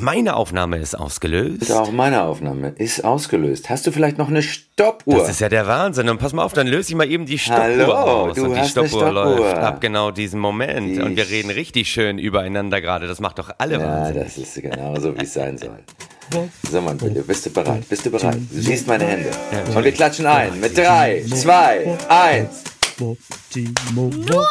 Meine Aufnahme ist ausgelöst. Auch meine Aufnahme ist ausgelöst. Hast du vielleicht noch eine Stoppuhr? Das ist ja der Wahnsinn. Und pass mal auf, dann löse ich mal eben die Stoppuhr Hallo, aus. du und die hast eine Stoppuhr, Stoppuhr. läuft ab genau diesem Moment. Die und wir reden richtig schön übereinander gerade. Das macht doch alle ja, Wahnsinn. das ist genau so, wie es sein soll. So, mein Billy, bist du bereit? Bist du bereit? Du siehst meine Hände. Und wir klatschen ein. Mit drei, zwei, eins. Nur für Gewinner!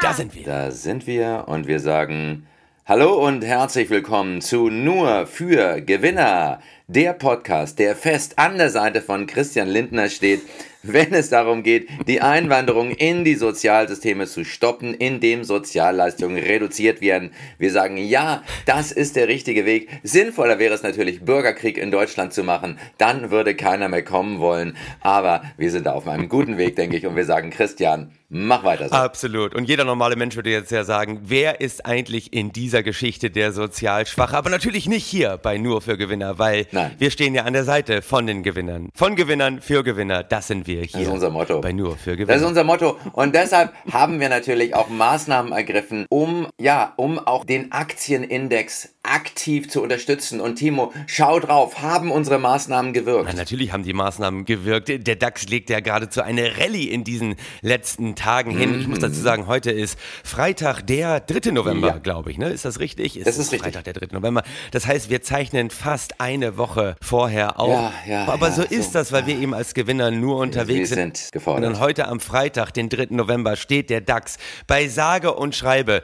Da sind wir. Da sind wir und wir sagen Hallo und herzlich willkommen zu Nur für Gewinner, der Podcast, der fest an der Seite von Christian Lindner steht, wenn es darum geht, die Einwanderung in die Sozialsysteme zu stoppen, indem Sozialleistungen reduziert werden. Wir sagen ja, das ist der richtige Weg. Sinnvoller wäre es natürlich, Bürgerkrieg in Deutschland zu machen. Dann würde keiner mehr kommen wollen. Aber wir sind auf einem guten Weg, denke ich. Und wir sagen, Christian, mach weiter so. Absolut. Und jeder normale Mensch würde jetzt ja sagen, wer ist eigentlich in dieser Geschichte der sozial Schwache? Aber natürlich nicht hier bei Nur für Gewinner, weil Nein. wir stehen ja an der Seite von den Gewinnern. Von Gewinnern für Gewinner. Das sind wir hier. Das ist unser Motto. Bei Nur für Das ist Gewinner. unser Motto. Und deshalb haben wir natürlich auch Maßnahmen ergriffen, um, ja, um auch den Aktienindex aktiv zu unterstützen. Und Timo, schau drauf, haben unsere Maßnahmen gewirkt? Na, natürlich haben die Maßnahmen gewirkt. Der DAX legt ja geradezu eine Rallye in diesen letzten Tagen hin. Ich muss dazu sagen, heute ist Freitag, der 3. November, Ja. glaube ich. Ne? Ist das richtig? Es Das ist richtig. Freitag, der 3. November. Das heißt, wir zeichnen fast eine Woche vorher auf. Ja, ja, Aber so so. ist das, weil wir eben als Gewinner nur unterwegs Wir sind Und gefordert. dann heute am Freitag, den 3. November, steht der DAX bei sage und schreibe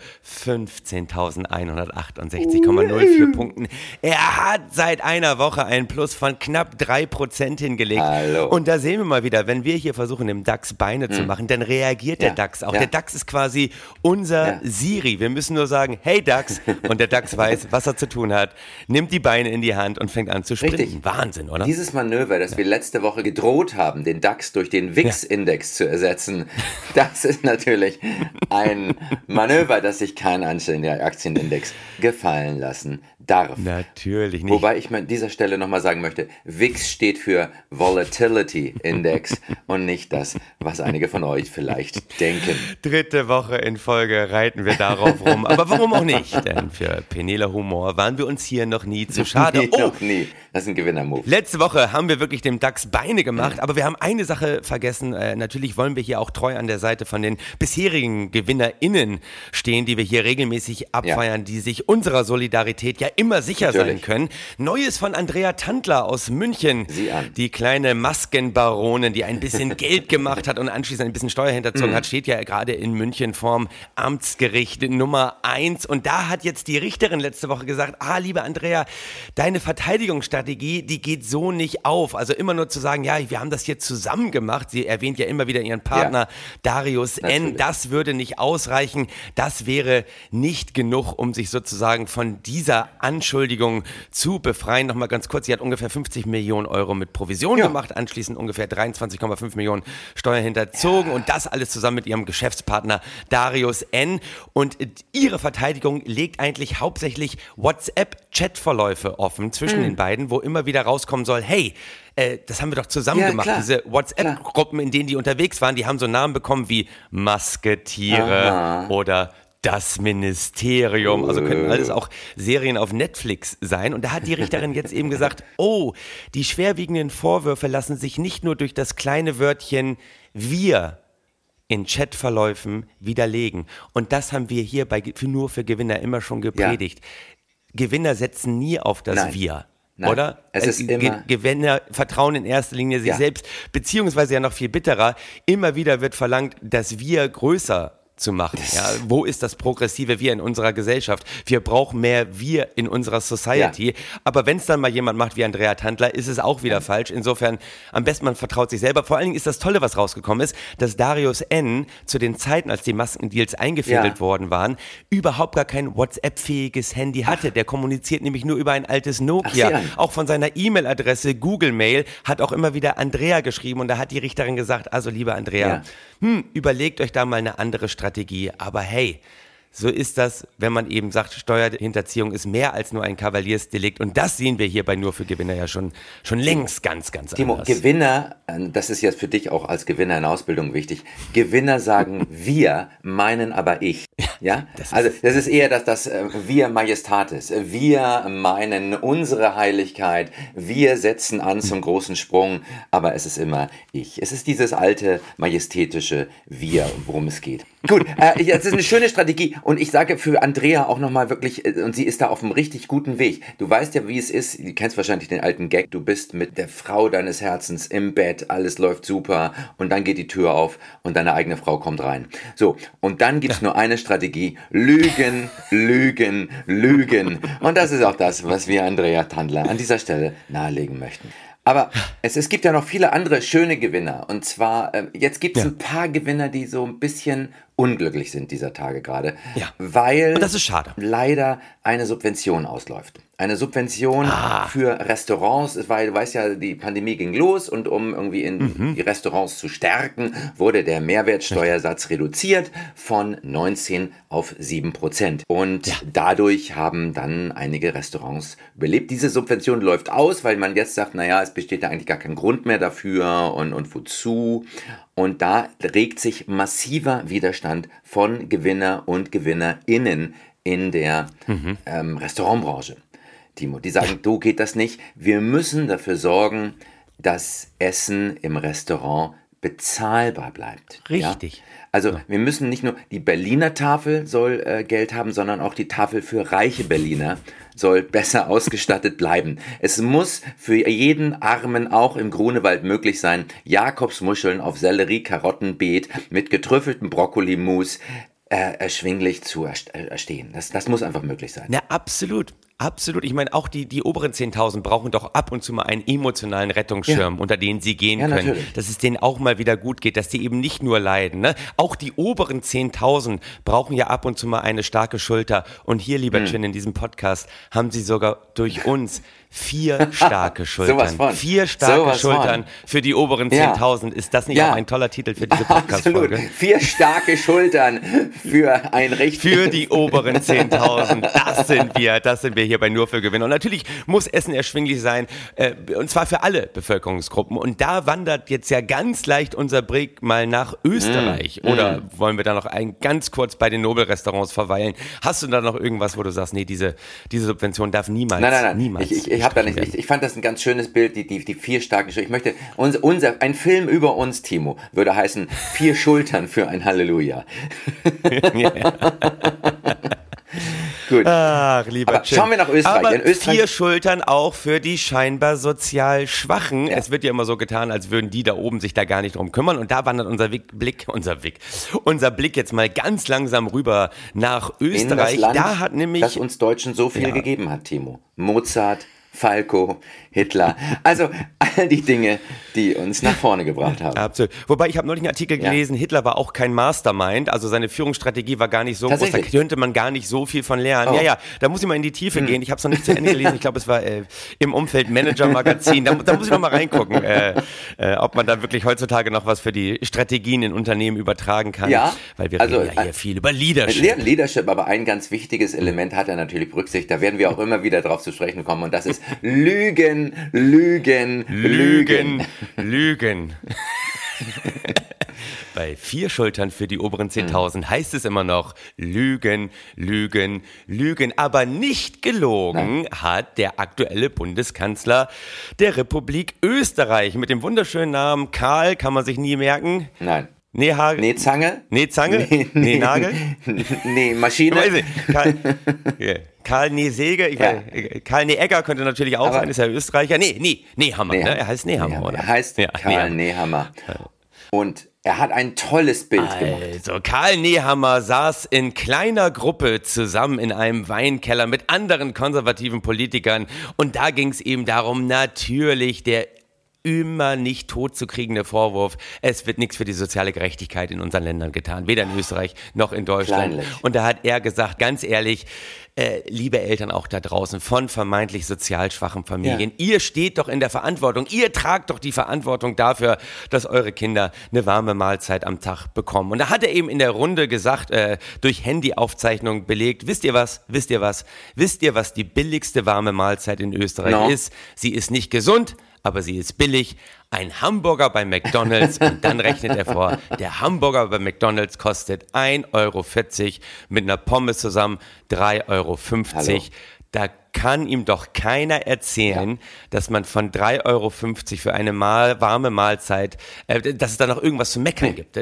15.168,04 Punkten. Er hat seit einer Woche einen Plus von knapp 3% hingelegt. Hallo. Und da sehen wir mal wieder, wenn wir hier versuchen, dem DAX Beine zu machen, dann reagiert der Hm. Ja, DAX auch. ja. Der DAX ist quasi unser Ja. Siri. Wir müssen nur sagen, hey DAX, und der DAX weiß, was er zu tun hat, nimmt die Beine in die Hand und fängt an zu sprinten. Richtig. Wahnsinn, oder? Dieses Manöver, das wir letzte Woche gedroht haben, den DAX durch den WIX-Index zu ersetzen, das ist natürlich ein Manöver, das sich kein einzelner Aktienindex gefallen lassen darf. Natürlich nicht. Wobei ich an dieser Stelle nochmal sagen möchte, VIX steht für Volatility Index und nicht das, was einige von euch vielleicht denken. Dritte Woche in Folge reiten wir darauf rum. Aber warum auch nicht? Denn für Penela Humor waren wir uns hier noch nie zu schade. Nee, Oh, noch nie. Das ist ein Gewinner-Move. Letzte Woche haben wir wirklich dem DAX Beine gemacht, aber wir haben eine Sache vergessen. Äh, natürlich wollen wir hier auch treu an der Seite von den bisherigen GewinnerInnen stehen, die wir hier regelmäßig abfeiern, die sich unserer Solidarität ja immer sicher sein Natürlich. können. Neues von Andrea Tandler aus München. Sieh an. Die kleine Maskenbaronin, die ein bisschen Geld gemacht hat und anschließend ein bisschen Steuer hinterzogen Mhm. hat, steht ja gerade in München vorm Amtsgericht Nummer eins. Und da hat jetzt die Richterin letzte Woche gesagt, ah, liebe Andrea, deine Verteidigungsstrategie, die geht so nicht auf. Also immer nur zu sagen, ja, wir haben das hier zusammen gemacht. Sie erwähnt ja immer wieder ihren Partner Ja. Darius N. Natürlich. Das würde nicht ausreichen. Das wäre nicht genug, um sich sozusagen von dieser Anschuldigung zu befreien. Nochmal ganz kurz, sie hat ungefähr 50 Millionen Euro mit Provision Ja. gemacht, anschließend ungefähr 23,5 Millionen Steuer hinterzogen und das alles zusammen mit ihrem Geschäftspartner Darius N. Und ihre Verteidigung legt eigentlich hauptsächlich WhatsApp-Chatverläufe offen zwischen den beiden, wo immer wieder rauskommen soll, hey, äh, das haben wir doch zusammen Ja, gemacht. klar. Diese WhatsApp-Gruppen, in denen die unterwegs waren, die haben so Namen bekommen wie Masketiere Aha. oder das Ministerium, also könnten alles auch Serien auf Netflix sein. Und da hat die Richterin jetzt eben gesagt, oh, die schwerwiegenden Vorwürfe lassen sich nicht nur durch das kleine Wörtchen wir in Chatverläufen widerlegen. Und das haben wir hier bei für nur für Gewinner immer schon gepredigt. Gewinner setzen nie auf das Nein. Wir. Nein. Oder? Es ist Äh, immer- Gewinner vertrauen in erster Linie sich Ja. selbst, beziehungsweise ja noch viel bitterer, immer wieder wird verlangt, das Wir größer zu machen. Ja, wo ist das progressive Wir in unserer Gesellschaft? Wir brauchen mehr Wir in unserer Society. Aber wenn es dann mal jemand macht wie Andrea Tandler, ist es auch wieder falsch. Insofern, am besten man vertraut sich selber. Vor allen Dingen ist das Tolle, was rausgekommen ist, dass Darius N. zu den Zeiten, als die Maskendeals eingefädelt Ja. worden waren, überhaupt gar kein WhatsApp-fähiges Handy hatte. Der kommuniziert nämlich nur über ein altes Nokia. an. Auch von seiner E-Mail-Adresse Google Mail hat auch immer wieder Andrea geschrieben und da hat die Richterin gesagt, also liebe Andrea, Ja. Hm, überlegt euch da mal eine andere Strategie, aber hey, so ist das, wenn man eben sagt, Steuerhinterziehung ist mehr als nur ein Kavaliersdelikt. Und das sehen wir hierbei nur für Gewinner ja schon, schon längst ganz, ganz Timo, anders. Gewinner, äh, das ist jetzt für dich auch als Gewinner in Ausbildung wichtig. Gewinner sagen wir, meinen aber ich. Ja, das also das ist eher das, das äh, wir Majestatis. Wir meinen unsere Heiligkeit. Wir setzen an zum großen Sprung, aber es ist immer ich. Es ist dieses alte majestätische Wir, worum es geht. Gut, äh, jetzt ist eine schöne Strategie und ich sage für Andrea auch nochmal wirklich, äh, und sie ist da auf einem richtig guten Weg. Du weißt ja, wie es ist, du kennst wahrscheinlich den alten Gag, du bist mit der Frau deines Herzens im Bett, alles läuft super und dann geht die Tür auf und deine eigene Frau kommt rein. So, und dann gibt's nur eine Strategie, Lügen, Lügen, Lügen. Und das ist auch das, was wir Andrea Tandler an dieser Stelle nahelegen möchten. Aber es, es gibt ja noch viele andere schöne Gewinner. Und zwar, ähm, jetzt gibt es Ja. ein paar Gewinner, die so ein bisschen unglücklich sind dieser Tage gerade. Ja. Weil Und das ist schade. leider eine Subvention ausläuft. Eine Subvention Ah. für Restaurants, weil du weißt ja, die Pandemie ging los und um irgendwie in Mhm. die Restaurants zu stärken, wurde der Mehrwertsteuersatz reduziert von 19 auf 7 Prozent. Und dadurch haben dann einige Restaurants überlebt. Diese Subvention läuft aus, weil man jetzt sagt, naja, es besteht da eigentlich gar kein Grund mehr dafür und, und wozu. Und da regt sich massiver Widerstand von Gewinner und GewinnerInnen in der ähm, Restaurantbranche. Timo, die sagen, du geht das nicht. Wir müssen dafür sorgen, dass Essen im Restaurant bezahlbar bleibt. Richtig. Ja? Also wir müssen nicht nur die Berliner Tafel soll äh, Geld haben, sondern auch die Tafel für reiche Berliner soll besser ausgestattet bleiben. Es muss für jeden Armen auch im Grunewald möglich sein, Jakobsmuscheln auf Sellerie, Karottenbeet mit getrüffeltem Brokkolimus äh, erschwinglich zu erst- erstehen. Das, das muss einfach möglich sein. Na, absolut. Absolut. Ich meine, auch die, die oberen 10.000 brauchen doch ab und zu mal einen emotionalen Rettungsschirm, Ja. unter den sie gehen Ja, können. natürlich. Dass es denen auch mal wieder gut geht, dass die eben nicht nur leiden. Ne? Auch die oberen 10.000 brauchen ja ab und zu mal eine starke Schulter. Und hier, lieber Hm. Chin, in diesem Podcast haben sie sogar durch uns vier starke Schultern. Von. Vier starke von. Schultern für die oberen Ja. 10.000. Ist das nicht Ja. auch ein toller Titel für diese. Podcast-Folge? Vier starke Schultern für ein richtig. Für die oberen 10.000. Das sind wir. Das sind wir hier bei Nur für Gewinn. Und natürlich muss Essen erschwinglich sein. Äh, und zwar für alle Bevölkerungsgruppen. Und da wandert jetzt ja ganz leicht unser Blick mal nach Österreich. Mm, Oder wollen wir da noch ein, ganz kurz bei den Nobelrestaurants verweilen? Hast du da noch irgendwas, wo du sagst, nee, diese, diese Subvention darf niemals, Nein, nein, nein. niemals. Ich, ich, ich, hab da nicht, ich, ich fand das ein ganz schönes Bild, die, die, die vier starken Schultern. Ich möchte, unser, unser, ein Film über uns, Timo, würde heißen, vier Schultern für ein Halleluja. Ja, ja. Gut. Ach, lieber Aber schauen wir nach Österreich. Aber Österreich- vier Schultern auch für die scheinbar sozial Schwachen. Es wird ja immer so getan, als würden die da oben sich da gar nicht drum kümmern. Und da wandert unser Wick- Blick, unser Blick, unser Blick jetzt mal ganz langsam rüber nach in das Österreich. Land, da hat nämlich das uns Deutschen so viel Ja. gegeben hat, Timo. Mozart, Falco, Hitler. Also all die Dinge, die uns nach vorne gebracht haben. Absolut. Wobei ich habe neulich einen Artikel Ja. gelesen, Hitler war auch kein Mastermind, also seine Führungsstrategie war gar nicht so groß, da könnte man gar nicht so viel von lernen. Oh. Hm. Ja, ja, da muss ich mal in die Tiefe gehen. Ich habe es noch nicht zu Ende gelesen, ich glaube, es war äh, im Umfeld Manager Magazin. Da, da muss ich noch mal reingucken, äh, äh, ob man da wirklich heutzutage noch was für die Strategien in Unternehmen übertragen kann. Ja, Weil wir also, reden ja hier äh, viel über Leadership. Le- Leadership, aber ein ganz wichtiges Element hat er natürlich berücksichtigt. Da werden wir auch immer wieder drauf zu sprechen kommen. Und das ist Lügen, Lügen, Lügen. Lügen, Lügen. Bei vier Schultern für die oberen 10.000 heißt es immer noch Lügen, Lügen, Lügen. Aber nicht gelogen hat der aktuelle Bundeskanzler der Republik Österreich mit dem wunderschönen Namen Karl, kann man sich nie merken. Nein. Nehagel? Nee, Zange? Nee, Zange? Nee, Nagel? nee, Maschine? Weiß ich. Karl, ja. Karl Nesäge, ich Ja. weiß, Karl Neegger könnte natürlich auch Aber- sein, ist ja Österreicher. Nee, nee, Nehammer, Nehammer. ne? Er heißt Nehammer, oder? Er heißt Ja, Karl Nehammer. Nehammer. Und er hat ein tolles Bild gemacht. Also, Karl Nehammer saß in kleiner Gruppe zusammen in einem Weinkeller mit anderen konservativen Politikern und da ging es eben darum, natürlich der immer nicht totzukriegende Vorwurf, es wird nichts für die soziale Gerechtigkeit in unseren Ländern getan, weder in Österreich noch in Deutschland. Kleinlich. Und da hat er gesagt, ganz ehrlich, äh, liebe Eltern auch da draußen von vermeintlich sozial schwachen Familien, ja. ihr steht doch in der Verantwortung, ihr tragt doch die Verantwortung dafür, dass eure Kinder eine warme Mahlzeit am Tag bekommen. Und da hat er eben in der Runde gesagt, äh, durch Handyaufzeichnung belegt, wisst ihr was, wisst ihr was, wisst ihr, was die billigste warme Mahlzeit in Österreich no. ist? Sie ist nicht gesund, aber sie ist billig. Ein Hamburger bei McDonalds und dann rechnet er vor, der Hamburger bei McDonalds kostet 1,40 Euro mit einer Pommes zusammen 3,50 Euro. Hallo. Da kann ihm doch keiner erzählen, ja. dass man von 3,50 Euro für eine mal, warme Mahlzeit, äh, dass es da noch irgendwas zu meckern nee. gibt.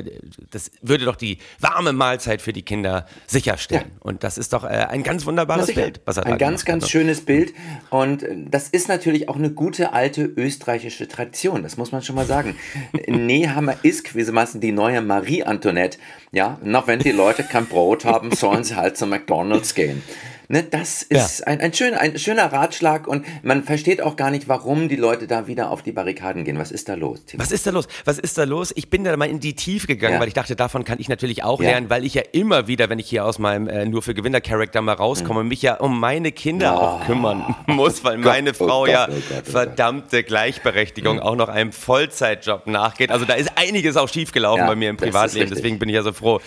Das würde doch die warme Mahlzeit für die Kinder sicherstellen. Ja. Und das ist doch äh, ein ganz wunderbares Bild, was er Ein ganz, ganz also. schönes Bild. Und äh, das ist natürlich auch eine gute alte österreichische Tradition. Das muss man schon mal sagen. Nehammer ist gewissermaßen die neue Marie Antoinette. Ja, noch wenn die Leute kein Brot haben, sollen sie halt zu McDonalds gehen. Ne, das ist ja. ein, ein, schön, ein schöner Ratschlag und man versteht auch gar nicht, warum die Leute da wieder auf die Barrikaden gehen. Was ist da los? Timo? Was ist da los? Was ist da los? Ich bin da mal in die Tiefe gegangen, ja. weil ich dachte, davon kann ich natürlich auch ja. lernen, weil ich ja immer wieder, wenn ich hier aus meinem äh, nur für Gewinner-Charakter mal rauskomme, mhm. mich ja um meine Kinder oh. auch kümmern muss, weil meine oh Frau Gott, ja oh Gott, oh verdammte Gleichberechtigung mhm. auch noch einem Vollzeitjob nachgeht. Also da ist einiges auch schiefgelaufen bei mir im Privatleben. Deswegen bin ich ja so froh,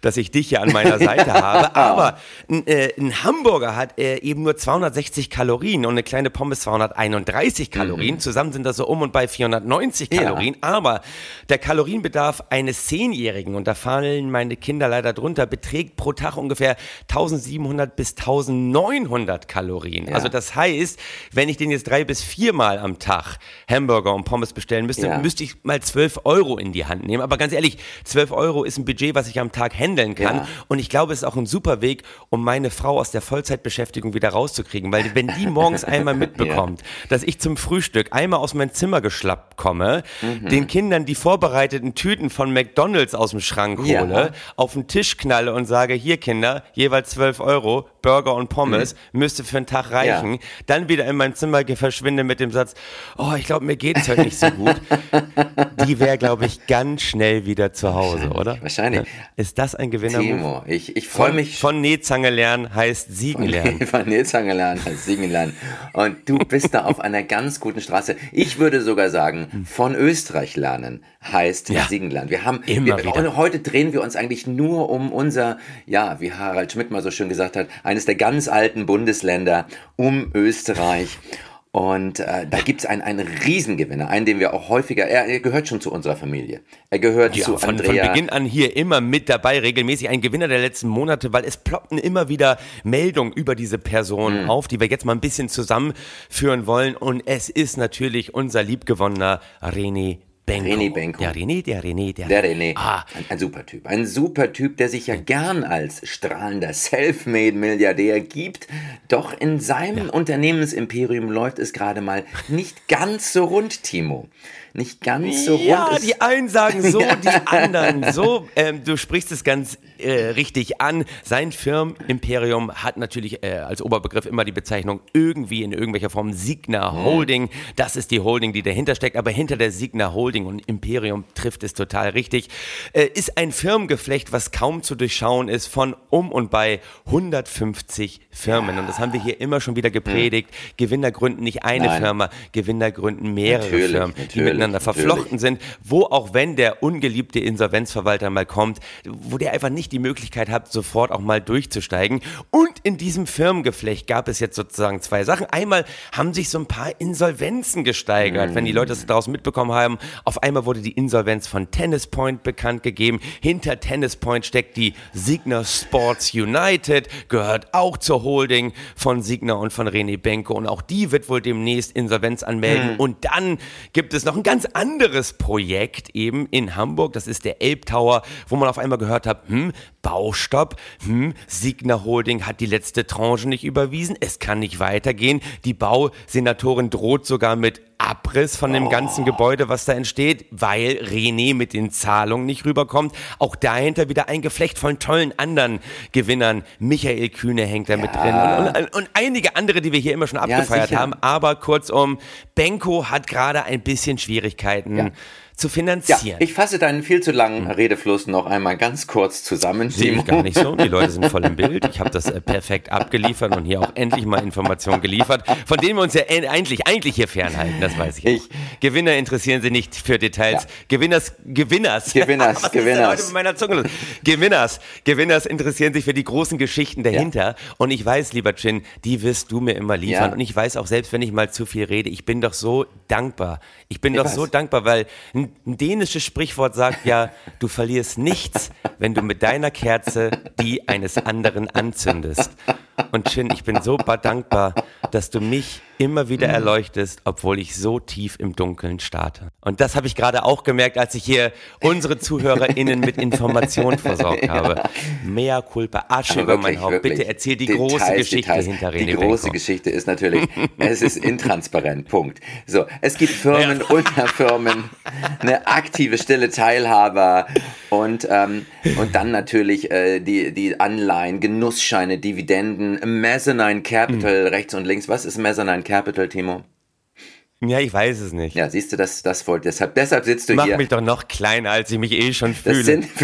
dass ich dich hier an meiner Seite habe. Aber äh, ein Hamburger hat äh, eben nur 260 Kalorien und eine kleine Pommes 231 Kalorien. Mhm. Zusammen sind das so um und bei 490 Kalorien. Ja. Aber der Kalorienbedarf eines Zehnjährigen, und da fallen meine Kinder leider drunter, beträgt pro Tag ungefähr 1700 bis 1900 Kalorien. Ja. Also das heißt, wenn ich den jetzt drei bis viermal am Tag Hamburger und Pommes bestellen müsste, ja. müsste ich mal 12 Euro in die Hand nehmen. Aber ganz ehrlich, 12 Euro ist ein Budget, was ich am Tag handeln kann. Und ich glaube, es ist auch ein super Weg, um meine Frau aus der Vollzeitbeschäftigung wieder rauszukriegen. Weil wenn die morgens einmal mitbekommt, ja. dass ich zum Frühstück einmal aus meinem Zimmer geschlappt komme, mhm. den Kindern die vorbereiteten Tüten von McDonalds aus dem Schrank hole, ja. auf den Tisch knalle und sage, hier Kinder, jeweils 12 Euro, Burger und Pommes, mhm. müsste für einen Tag reichen. Dann wieder in mein Zimmer verschwinde mit dem Satz, oh, ich glaube, mir geht es heute nicht so gut. die wäre, glaube ich, ganz schnell wieder zu Hause, oder? Wahrscheinlich. Ist das ein Gewinner? Timo, ich, ich freue mich. Von Nähzange lernen heißt Siegen lernen. Von Nähzange lernen heißt Siegen lernen. Und du bist da auf einer ganz guten Straße. Ich würde sogar sagen, von Österreich lernen heißt ja. Siegen lernen. Wir haben, Immer wir, wieder. heute drehen wir uns eigentlich nur um unser, ja, wie Harald Schmidt mal so schön gesagt hat, eines der ganz alten Bundesländer, um Österreich. Und äh, da gibt es einen, einen Riesengewinner, einen, den wir auch häufiger, er, er gehört schon zu unserer Familie. Er gehört ja, zu von, Andrea. Von Beginn an hier immer mit dabei, regelmäßig ein Gewinner der letzten Monate, weil es ploppten immer wieder Meldungen über diese Person mhm. auf, die wir jetzt mal ein bisschen zusammenführen wollen. Und es ist natürlich unser liebgewonnener René Benko. René Benko. Der René, der René, der, der René. Ah. Ein, ein, super Typ. Ein super Typ, der sich ja gern als strahlender Selfmade-Milliardär gibt. Doch in seinem ja. Unternehmensimperium läuft es gerade mal nicht ganz so rund, Timo nicht ganz so rund ja, die einen sagen so, die anderen so. Ähm, du sprichst es ganz äh, richtig an. Sein Firmenimperium hat natürlich äh, als Oberbegriff immer die Bezeichnung irgendwie in irgendwelcher Form Signa hm. Holding. Das ist die Holding, die dahinter steckt. Aber hinter der Signa Holding und Imperium trifft es total richtig. Äh, ist ein Firmengeflecht, was kaum zu durchschauen ist, von um und bei 150 Firmen. Und das haben wir hier immer schon wieder gepredigt. Hm. Gewinner gründen nicht eine Nein. Firma, Gewinner gründen mehrere natürlich, Firmen, natürlich. die miteinander miteinander verflochten sind, wo auch wenn der ungeliebte Insolvenzverwalter mal kommt, wo der einfach nicht die Möglichkeit hat, sofort auch mal durchzusteigen. Und in diesem Firmengeflecht gab es jetzt sozusagen zwei Sachen. Einmal haben sich so ein paar Insolvenzen gesteigert, mhm. wenn die Leute das daraus mitbekommen haben. Auf einmal wurde die Insolvenz von Tennis Point bekannt gegeben. Hinter Tennis Point steckt die Signer Sports United, gehört auch zur Holding von Signer und von René Benko. Und auch die wird wohl demnächst Insolvenz anmelden. Mhm. Und dann gibt es noch ein ganz anderes Projekt eben in Hamburg. Das ist der Elbtower, wo man auf einmal gehört hat, hm, Baustopp, hm, Signa Holding hat die letzte Tranche nicht überwiesen. Es kann nicht weitergehen. Die Bausenatorin droht sogar mit Abriss von dem ganzen Gebäude, was da entsteht, weil René mit den Zahlungen nicht rüberkommt. Auch dahinter wieder ein Geflecht von tollen anderen Gewinnern. Michael Kühne hängt da mit drin und, und, und einige andere, die wir hier immer schon abgefeiert sicher. haben. Aber kurzum, Benko hat gerade ein bisschen Schwierigkeiten. Ja. Zu Ja, finanzieren. ich fasse deinen viel zu langen Redefluss noch einmal ganz kurz zusammen. Sehe ich gar nicht so. Die Leute sind voll im Bild. Ich habe das äh, perfekt abgeliefert und hier auch endlich mal Informationen geliefert, von denen wir uns ja en- eigentlich, eigentlich hier fernhalten. Das weiß ich. Ich- auch. Gewinner interessieren sich nicht für Details. Ja. Gewinners, Gewinners. Gewinners, Was ist Gewinners. heute mit meiner Zunge los? Gewinners, Gewinners interessieren sich für die großen Geschichten dahinter. Und ich weiß, lieber Chin, die wirst du mir immer liefern. Ja. Und ich weiß auch, selbst wenn ich mal zu viel rede, ich bin doch so dankbar. Ich bin Ich doch weiß. so dankbar, weil ein, ein dänisches Sprichwort sagt ja, du verlierst nichts, wenn du mit deiner Kerze die eines anderen anzündest. Und Chin, ich bin so ba- dankbar, dass du mich immer wieder erleuchtest, obwohl ich so tief im Dunkeln starte. Und das habe ich gerade auch gemerkt, als ich hier unsere ZuhörerInnen mit Informationen versorgt habe. Mea culpa, Asche über mein Haupt. wirklich. Bitte erzähl die Details, große Geschichte Details. hinter René Die große Benko. Geschichte ist natürlich, es ist intransparent, Punkt. So, es gibt Firmen, Unterfirmen, eine aktive stille Teilhaber und, ähm, und dann natürlich äh, die, die Anleihen, Genussscheine, Dividenden, Mezzanine Capital, Hm. rechts und links. Was ist Mezzanine Capital, Timo? Ja, ich weiß es nicht. Ja, siehst du, das, das wollte, deshalb, deshalb sitzt du Mach hier. mich doch noch kleiner, als ich mich eh schon Das fühle. sind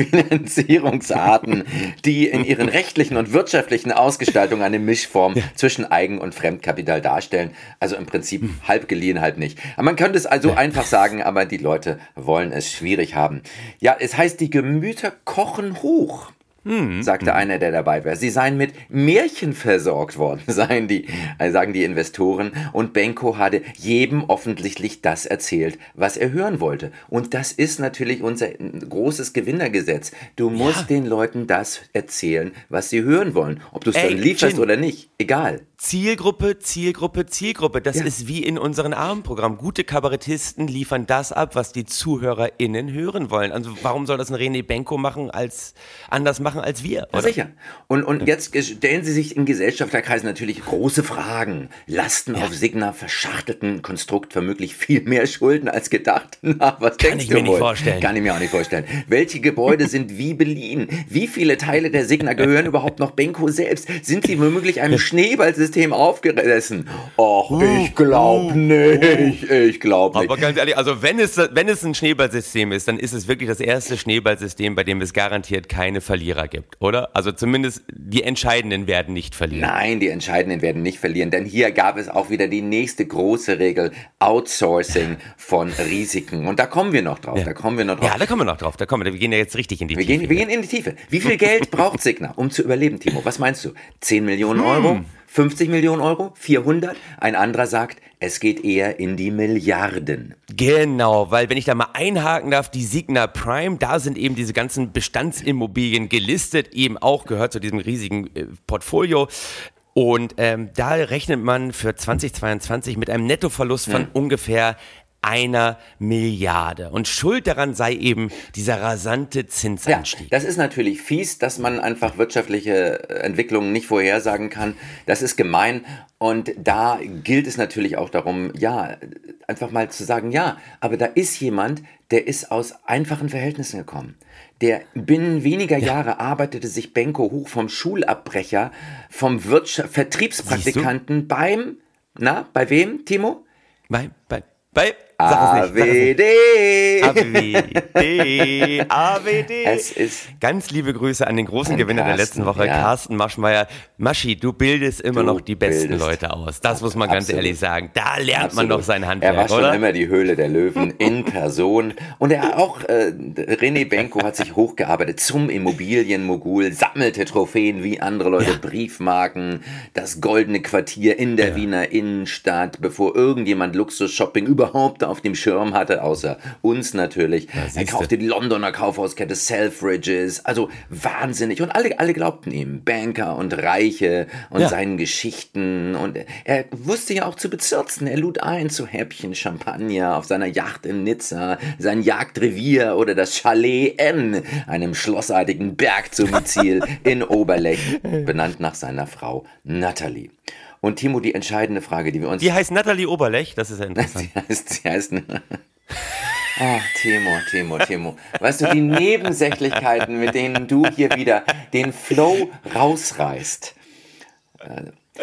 Finanzierungsarten, die in ihren rechtlichen und wirtschaftlichen Ausgestaltungen eine Mischform zwischen Eigen- und Fremdkapital darstellen. Also im Prinzip Hm. halb geliehen, halb nicht. Aber man könnte es also einfach sagen, aber die Leute wollen es schwierig haben. Ja, es heißt, die Gemüter kochen hoch. Hm. sagte einer, der dabei war. Sie seien mit Märchen versorgt worden, seien die, äh, sagen die Investoren. Und Benko hatte jedem offensichtlich das erzählt, was er hören wollte. Und das ist natürlich unser großes Gewinnergesetz. Du musst den Leuten das erzählen, was sie hören wollen. Ob du es dann lieferst Chin. oder nicht. Egal. Zielgruppe, Zielgruppe, Zielgruppe. Das Ja. ist wie in unserem Abendprogramm. Gute Kabarettisten liefern das ab, was die ZuhörerInnen hören wollen. Also warum soll das ein René Benko machen als anders machen als wir? Ja, sicher. Und, und jetzt stellen Sie sich in Gesellschafterkreisen natürlich große Fragen. Lasten auf Signa verschachtelten Konstrukt vermutlich viel mehr Schulden als gedacht. Na, was denkst ich du mir nicht wohl? vorstellen. Kann ich mir auch nicht vorstellen. Welche Gebäude sind wie beliehen? Wie viele Teile der Signa gehören überhaupt noch Benko selbst? Sind sie womöglich einem Schneeballsystem aufgerissen? Och, ich glaub nicht. Ich glaub nicht. Aber ganz ehrlich, also wenn es, wenn es ein Schneeballsystem ist, dann ist es wirklich das erste Schneeballsystem, bei dem es garantiert keine Verlierer gibt, oder? Also zumindest die Entscheidenden werden nicht verlieren. Nein, die Entscheidenden werden nicht verlieren, denn hier gab es auch wieder die nächste große Regel, Outsourcing von Risiken. Und da kommen wir noch drauf, da kommen wir noch drauf. Ja, da kommen wir noch drauf. Da kommen wir. Wir gehen ja jetzt richtig in die wir, Tiefe. gehen, wir gehen in die Tiefe. Wie viel Geld braucht Signa, um zu überleben, Timo? Was meinst du? 10 Millionen Hm. Euro? 50 Millionen Euro? 400? Ein anderer sagt, es geht eher in die Milliarden. Genau, weil wenn ich da mal einhaken darf, die Signa Prime, da sind eben diese ganzen Bestandsimmobilien gelistet, eben auch gehört zu diesem riesigen äh, Portfolio. Und ähm, da rechnet man für 2022 mit einem Nettoverlust von ungefähr einer Milliarde. Und schuld daran sei eben dieser rasante Ja, Zinsanstieg. das ist natürlich fies, dass man einfach wirtschaftliche äh, Entwicklungen nicht vorhersagen kann. Das ist gemein. Und da gilt es natürlich auch darum, ja, einfach mal zu sagen, ja, aber da ist jemand, der ist aus einfachen Verhältnissen gekommen. Der binnen weniger Jahre arbeitete sich Benko hoch vom Schulabbrecher, vom Wirtschaft Vertriebspraktikanten beim, na, bei wem, Timo? Bei, bei, bei, AWD. AWD, AWD. Es ist Ganz liebe Grüße an den großen An Gewinner der letzten Woche, ja. Carsten Maschmeyer. Maschi, du bildest immer Du noch die besten. Leute aus. Das muss man ganz Absolut. ehrlich sagen. Da lernt Absolut. man noch sein Handwerk, Er war schon oder? immer die Höhle der Löwen in Person. Und er auch, äh, René Benko hat sich hochgearbeitet zum Immobilienmogul, sammelte Trophäen wie andere Leute, Briefmarken, das goldene Quartier in der Wiener Innenstadt, bevor irgendjemand Luxus-Shopping überhaupt auf dem Schirm hatte, außer uns natürlich. er siehste. kaufte die Londoner Kaufhauskette Selfridges, also wahnsinnig. Und alle, alle glaubten ihm, Banker und Reiche und Ja. seinen Geschichten. Und er wusste ja auch zu bezirzen. Er lud ein zu Häppchen Champagner auf seiner Yacht in Nizza, sein Jagdrevier oder das Chalet N, einem schlossartigen Bergdomizil in Oberlech, benannt nach seiner Frau Natalie. Und Timo, die entscheidende Frage, die wir uns. Die heißt Nathalie Oberlech, das ist ja interessant. sie heißt, sie heißt Ah, Timo, Timo, Timo. Weißt du, die Nebensächlichkeiten, mit denen du hier wieder den Flow rausreißt.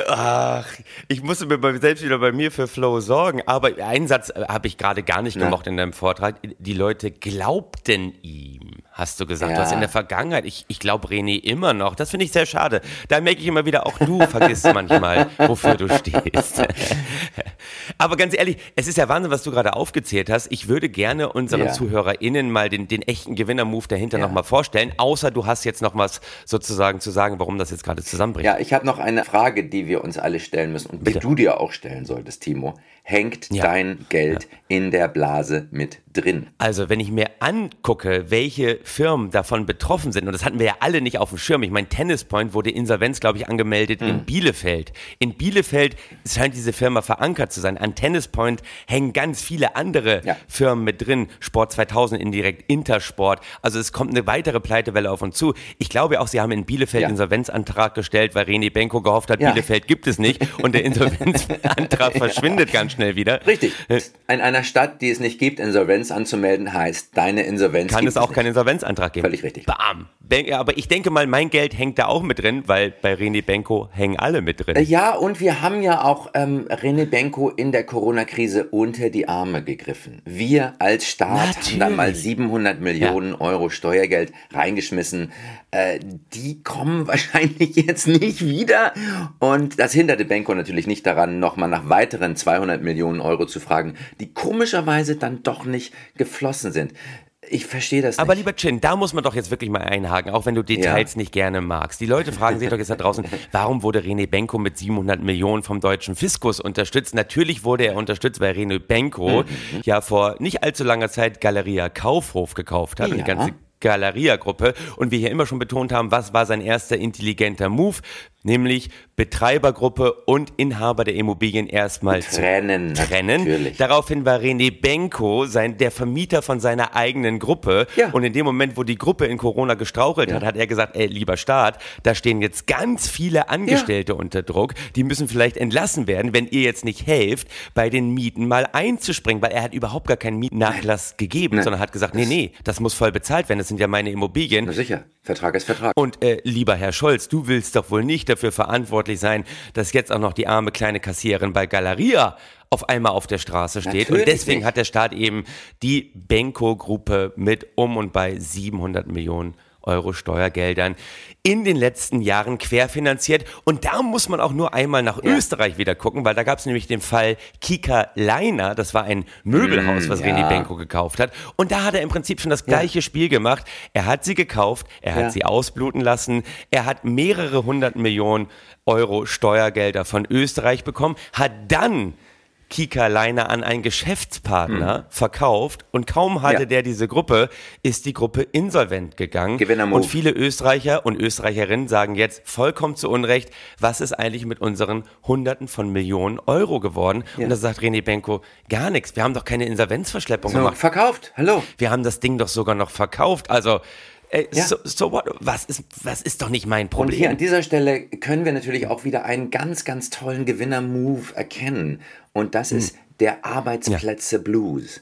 Ach, ich musste mir bei- selbst wieder bei mir für Flow sorgen, aber einen Satz äh, habe ich gerade gar nicht gemocht in deinem Vortrag. Die Leute glaubten ihm, hast du gesagt. Du Ja. hast in der Vergangenheit, ich, ich glaube René immer noch. Das finde ich sehr schade. Da merke ich immer wieder, auch du vergisst manchmal, wofür du stehst. aber ganz ehrlich, es ist ja Wahnsinn, was du gerade aufgezählt hast. Ich würde gerne unseren Ja. ZuhörerInnen mal den, den echten Gewinner-Move dahinter Ja. nochmal vorstellen, außer du hast jetzt noch was sozusagen zu sagen, warum das jetzt gerade zusammenbringt. Ja, ich habe noch eine Frage, die wir uns alle stellen müssen und Bitte. die du dir auch stellen solltest, Timo. Hängt dein Geld in der Blase mit drin? Also, wenn ich mir angucke, welche Firmen davon betroffen sind, und das hatten wir ja alle nicht auf dem Schirm. Ich meine, Tennis Point wurde Insolvenz, glaube ich, angemeldet Hm. in Bielefeld. In Bielefeld scheint diese Firma verankert zu sein. An Tennis Point hängen ganz viele andere Ja. Firmen mit drin. Sport 2000 indirekt, Intersport. Also, es kommt eine weitere Pleitewelle auf uns zu. Ich glaube auch, sie haben in Bielefeld Ja. Insolvenzantrag gestellt, weil René Benko gehofft hat, Ja. Bielefeld gibt es nicht. Und der Insolvenzantrag verschwindet ganz schnell wieder. Richtig. In einer Stadt, die es nicht gibt, Insolvenz anzumelden, heißt, deine Insolvenz kann es auch nicht. keinen Insolvenzantrag geben. Völlig richtig. Bam. Aber ich denke mal, mein Geld hängt da auch mit drin, weil bei René Benko hängen alle mit drin. Äh, Ja, und wir haben ja auch ähm, René Benko in der Corona-Krise unter die Arme gegriffen. Wir als Staat haben da mal Natürlich. 700 Millionen Euro Steuergeld reingeschmissen. Äh, die kommen wahrscheinlich jetzt nicht wieder. Und das hinderte Benko natürlich nicht daran, nochmal nach weiteren 200 Millionen Euro zu fragen, die komischerweise dann doch nicht geflossen sind. Ich verstehe das Aber nicht. lieber Chin, da muss man doch jetzt wirklich mal einhaken, auch wenn du Details nicht gerne magst. Die Leute fragen sich doch jetzt da draußen, warum wurde René Benko mit 700 Millionen vom deutschen Fiskus unterstützt? Natürlich wurde er unterstützt, weil René Benko Mhm. ja vor nicht allzu langer Zeit Galeria Kaufhof gekauft hat und die Ja. ganze Galeria-Gruppe und wir hier immer schon betont haben, was war sein erster intelligenter Move, nämlich Betreibergruppe und Inhaber der Immobilien erstmal zu Trennen, trennen. natürlich. Daraufhin war René Benko sein, der Vermieter von seiner eigenen Gruppe. Ja. Und in dem Moment, wo die Gruppe in Corona gestrauchelt hat, Ja. hat er gesagt, ey, lieber Staat, da stehen jetzt ganz viele Angestellte unter Druck. Die müssen vielleicht entlassen werden, wenn ihr jetzt nicht helft, bei den Mieten mal einzuspringen. Weil er hat überhaupt gar keinen Mietnachlass gegeben, Nein. sondern hat gesagt, nee, nee, das muss voll bezahlt werden. Das sind ja meine Immobilien. Na sicher, Vertrag ist Vertrag. Und äh, lieber Herr Scholz, du willst doch wohl nicht dafür verantwortlich sein, dass jetzt auch noch die arme kleine Kassiererin bei Galeria auf einmal auf der Straße steht. Natürlich und deswegen nicht. hat der Staat eben die Benko-Gruppe mit um und bei 700 Millionen Euro Steuergeldern in den letzten Jahren querfinanziert. Und da muss man auch nur einmal nach Ja. Österreich wieder gucken, weil da gab es nämlich den Fall Kika Leiner. Das war ein Möbelhaus, was Mm, ja. René Benko gekauft hat. Und da hat er im Prinzip schon das gleiche Spiel gemacht. Er hat sie gekauft, er hat Ja. sie ausbluten lassen, er hat mehrere hundert Millionen Euro Steuergelder von Österreich bekommen, hat dann Kika Leiner an einen Geschäftspartner verkauft und kaum hatte. Ja. der diese Gruppe, ist die Gruppe insolvent gegangen. Und viele Österreicher und Österreicherinnen sagen jetzt vollkommen zu Unrecht, was ist eigentlich mit unseren Hunderten von Millionen Euro geworden? Ja. Und da sagt René Benko, gar nichts. Wir haben doch keine Insolvenzverschleppung So, gemacht. verkauft. Hallo. Wir haben das Ding doch sogar noch verkauft. Also, äh, Ja. so, so what? Was ist, was ist doch nicht mein Und hier an Problem? dieser Stelle können wir natürlich auch wieder einen ganz, ganz tollen Gewinner-Move erkennen. Und das ist der Arbeitsplätze Blues,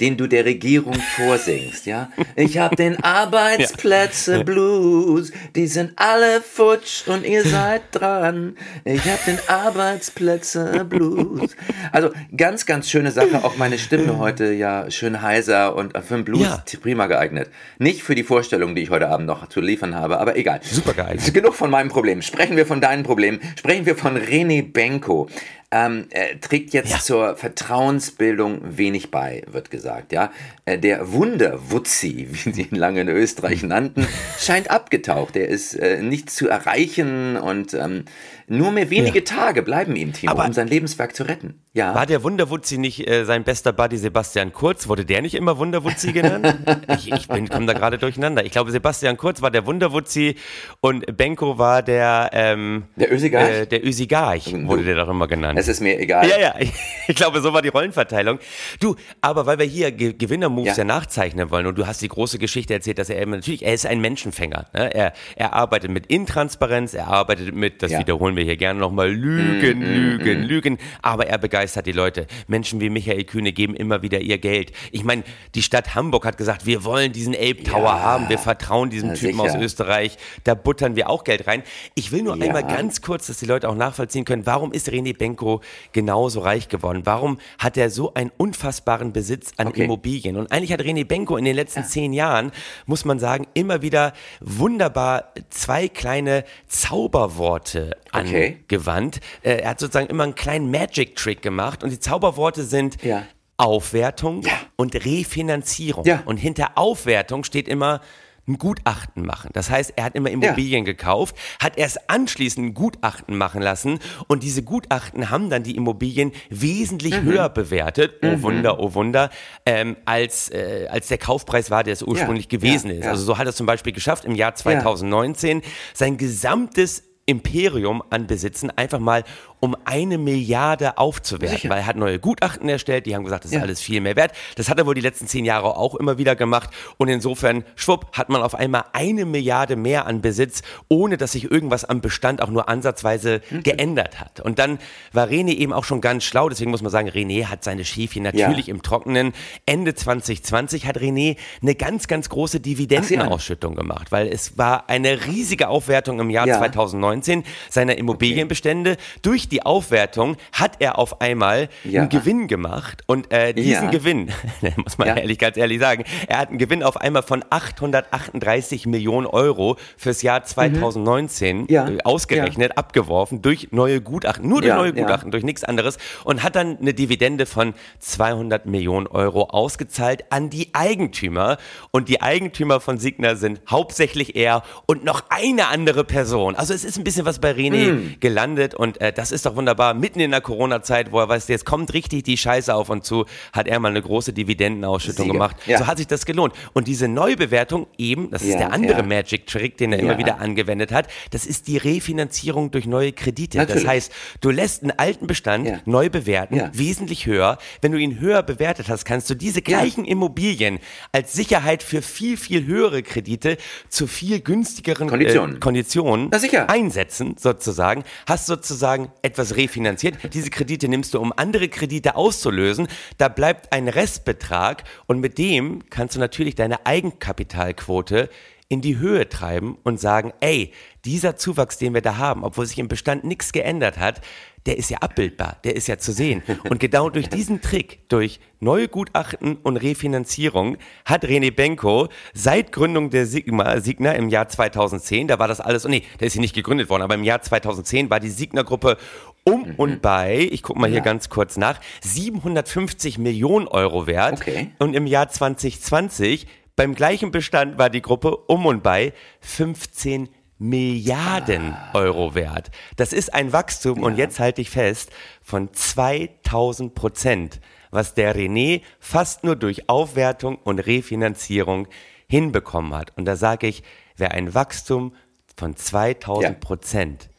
den du der Regierung vorsingst, ja? Ich hab den Arbeitsplätze Blues, die sind alle futsch und ihr seid dran. Ich hab den Arbeitsplätze Blues. Also ganz, ganz schöne Sache. Auch meine Stimme heute ja schön heiser und für den Blues Ja. prima geeignet. Nicht für die Vorstellung, die ich heute Abend noch zu liefern habe, aber egal. Super geeignet. Genug von meinem Problem. Sprechen wir von deinen Problemen. Sprechen wir von René Benko. Ähm, er trägt jetzt Ja. zur Vertrauensbildung wenig bei, wird gesagt. Ja, Äh, der Wunderwutzi, wie sie ihn lange in Österreich nannten, scheint abgetaucht. Er ist äh, nicht zu erreichen und ähm, nur mehr wenige Tage bleiben ihm, Timo, Aber- um sein Lebenswerk zu retten. Ja. War der Wunderwutzi nicht äh, sein bester Buddy Sebastian Kurz? Wurde der nicht immer Wunderwutzi genannt? ich ich bin komme da gerade durcheinander. Ich glaube, Sebastian Kurz war der Wunderwutzi und Benko war der ähm, Der Ösigarch? Äh, der Ösigarch wurde der doch immer genannt. Es ist mir egal. Ja, ja, ich glaube, so war die Rollenverteilung. Du, aber weil wir hier Ge Gewinnermoves Ja. ja. nachzeichnen wollen und du hast die große Geschichte erzählt, dass er eben, natürlich, er ist ein Menschenfänger. Ne? Er, er arbeitet mit Intransparenz, er arbeitet mit, das Ja. wiederholen wir hier gerne nochmal lügen, Mm, lügen, lügen. Aber er begeistert die Leute. Menschen wie Michael Kühne geben immer wieder ihr Geld. Ich meine, die Stadt Hamburg hat gesagt, wir wollen diesen Ape Tower Ja. haben. Wir vertrauen diesem Typen sicher. aus Österreich. Da buttern wir auch Geld rein. Ich will nur einmal ganz kurz, dass die Leute auch nachvollziehen können, warum ist René Benko genauso reich geworden? Warum hat er so einen unfassbaren Besitz an Okay. Immobilien? Und eigentlich hat René Benko in den letzten zehn Jahren, muss man sagen, immer wieder wunderbar zwei kleine Zauberworte Okay. angewandt. Äh, Er hat sozusagen immer einen kleinen Magic-Trick gemacht und die Zauberworte sind Ja. Aufwertung Ja. und Refinanzierung. Ja. Und hinter Aufwertung steht immer ein Gutachten machen. Das heißt, er hat immer Immobilien gekauft, hat erst anschließend ein Gutachten machen lassen und diese Gutachten haben dann die Immobilien wesentlich Mhm. höher bewertet, oh Wunder, oh Wunder, ähm, als, äh, als der Kaufpreis war, der es ursprünglich Ja, gewesen ja, ist. ja. Also so hat er es zum Beispiel geschafft, im Jahr 2019 sein gesamtes Imperium an Besitzen einfach mal um eine Milliarde aufzuwerten, Sicher. weil er hat neue Gutachten erstellt, die haben gesagt, das ist Ja. alles viel mehr wert. Das hat er wohl die letzten zehn Jahre auch immer wieder gemacht und insofern, schwupp, hat man auf einmal eine Milliarde mehr an Besitz, ohne dass sich irgendwas am Bestand auch nur ansatzweise Mhm. geändert hat. Und dann war René eben auch schon ganz schlau, deswegen muss man sagen, René hat seine Schäfchen natürlich Ja. im Trockenen. Ende 2020 hat René eine ganz, ganz große Dividendenausschüttung gemacht, weil es war eine riesige Aufwertung im Jahr Ja. 2019 seiner Immobilienbestände. Durch die Aufwertung hat er auf einmal Ja. einen Gewinn gemacht und äh, diesen Ja. Gewinn, muss man Ja. ehrlich, ganz ehrlich sagen, er hat einen Gewinn auf einmal von 838 Millionen Euro fürs Jahr 2019 Mhm. Äh, ausgerechnet, abgeworfen durch neue Gutachten, nur durch neue. Gutachten, durch nichts anderes und hat dann eine Dividende von 200 Millionen Euro ausgezahlt an die Eigentümer und die Eigentümer von Signa sind hauptsächlich er und noch eine andere Person. Also es ist ein bisschen was bei René Hm. gelandet und äh, das ist doch wunderbar. Mitten in der Corona-Zeit, wo er weiß, jetzt kommt richtig die Scheiße auf und zu, hat er mal eine große Dividendenausschüttung Sieger. gemacht. Ja. So hat sich das gelohnt. Und diese Neubewertung eben, das ist Ja, der andere ja. Magic Trick, den er immer wieder angewendet hat, das ist die Refinanzierung durch neue Kredite. Natürlich. Das heißt, du lässt einen alten Bestand neu bewerten, wesentlich höher. Wenn du ihn höher bewertet hast, kannst du diese gleichen Immobilien als Sicherheit für viel, viel höhere Kredite zu viel günstigeren Konditionen. Äh, Konditionen einsetzen, sozusagen. Hast sozusagen etwas refinanziert. Diese Kredite nimmst du, um andere Kredite auszulösen. Da bleibt ein Restbetrag und mit dem kannst du natürlich deine Eigenkapitalquote in die Höhe treiben und sagen, ey, dieser Zuwachs, den wir da haben, obwohl sich im Bestand nichts geändert hat, der ist ja abbildbar, der ist ja zu sehen. Und genau durch diesen Trick, durch neue Gutachten und Refinanzierung, hat René Benko seit Gründung der Sigma, Signa im Jahr 2010, da war das alles, oh nee, der ist hier nicht gegründet worden, aber im Jahr 2010 war die Signa-Gruppe um und bei, ich gucke mal hier Ja. ganz kurz nach, 750 Millionen Euro wert. Okay. Und im Jahr 2020, beim gleichen Bestand, war die Gruppe um und bei 15 Milliarden Euro wert. Das ist ein Wachstum, und jetzt halte ich fest, von 2000 Prozent, was der René fast nur durch Aufwertung und Refinanzierung hinbekommen hat. Und da sage ich, wer ein Wachstum von 2000 Ja. Prozent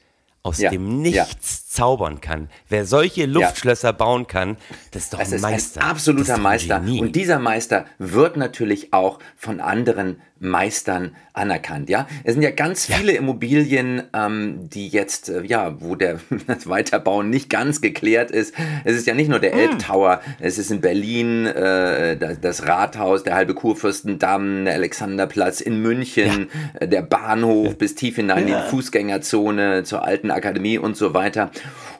aus Ja, dem ja. Nichts zaubern kann, wer solche Luftschlösser bauen kann, das ist doch Es ein ist Meister. ein absoluter Das ein Meister. Und dieser Meister wird natürlich auch von anderen Meistern anerkannt. Ja, es sind ja ganz viele Immobilien, ähm, die jetzt, äh, ja, wo der das Weiterbauen nicht ganz geklärt ist. Es ist ja nicht nur der Hm. Elbtower, es ist in Berlin äh, das, das Rathaus, der halbe Kurfürstendamm, der Alexanderplatz in München, äh, der Bahnhof bis tief hinein in die Fußgängerzone zur alten Akademie und so weiter.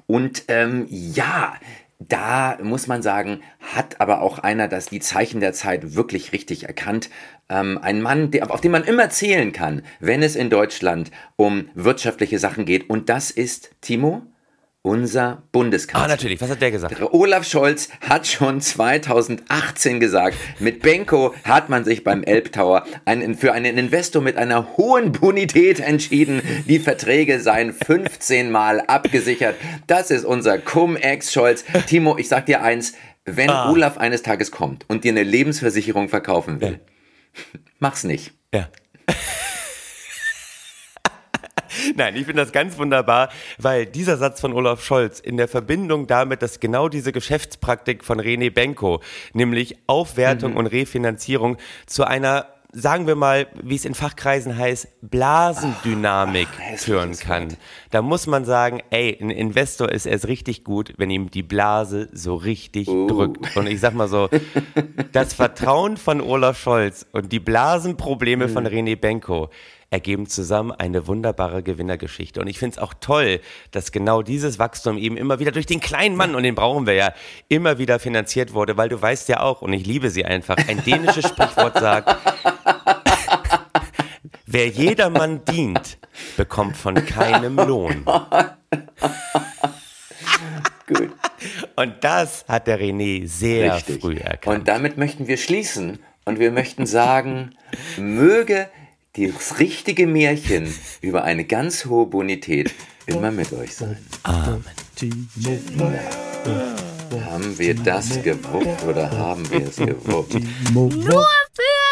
Und ähm, ja, da muss man sagen, hat aber auch einer das die Zeichen der Zeit wirklich richtig erkannt. Ähm, ein Mann, der, auf den man immer zählen kann, wenn es in Deutschland um wirtschaftliche Sachen geht. Und das ist, Timo, unser Bundeskanzler. Ah, natürlich. Was hat der gesagt? Olaf Scholz hat schon 2018 gesagt, mit Benko hat man sich beim Elbtower einen, für einen Investor mit einer hohen Bonität entschieden. Die Verträge seien 15 Mal abgesichert. Das ist unser Cum-Ex Scholz. Timo, ich sag dir eins, wenn Ah. Olaf eines Tages kommt und dir eine Lebensversicherung verkaufen will, mach's nicht. Ja. Nein, ich finde das ganz wunderbar, weil dieser Satz von Olaf Scholz in der Verbindung damit, dass genau diese Geschäftspraktik von René Benko, nämlich Aufwertung und Refinanzierung zu einer sagen wir mal, wie es in Fachkreisen heißt, Blasendynamik Ach, führen kann. Da muss man sagen, ey, ein Investor ist erst richtig gut, wenn ihm die Blase so richtig Uh. drückt. Und ich sag mal so, das Vertrauen von Olaf Scholz und die Blasenprobleme von Hm. René Benko ergeben zusammen eine wunderbare Gewinnergeschichte. Und ich finde es auch toll, dass genau dieses Wachstum eben immer wieder durch den kleinen Mann, und den brauchen wir ja, immer wieder finanziert wurde, weil du weißt ja auch, und ich liebe sie einfach, ein dänisches Sprichwort sagt, wer jedermann dient, bekommt von keinem Lohn. Gut. Und das hat der René sehr Richtig. früh erkannt. Und damit möchten wir schließen und wir möchten sagen, möge das richtige Märchen über eine ganz hohe Bonität immer mit euch sein. Timo, Haben wir das gewuppt oder haben wir es gewuppt? Nur für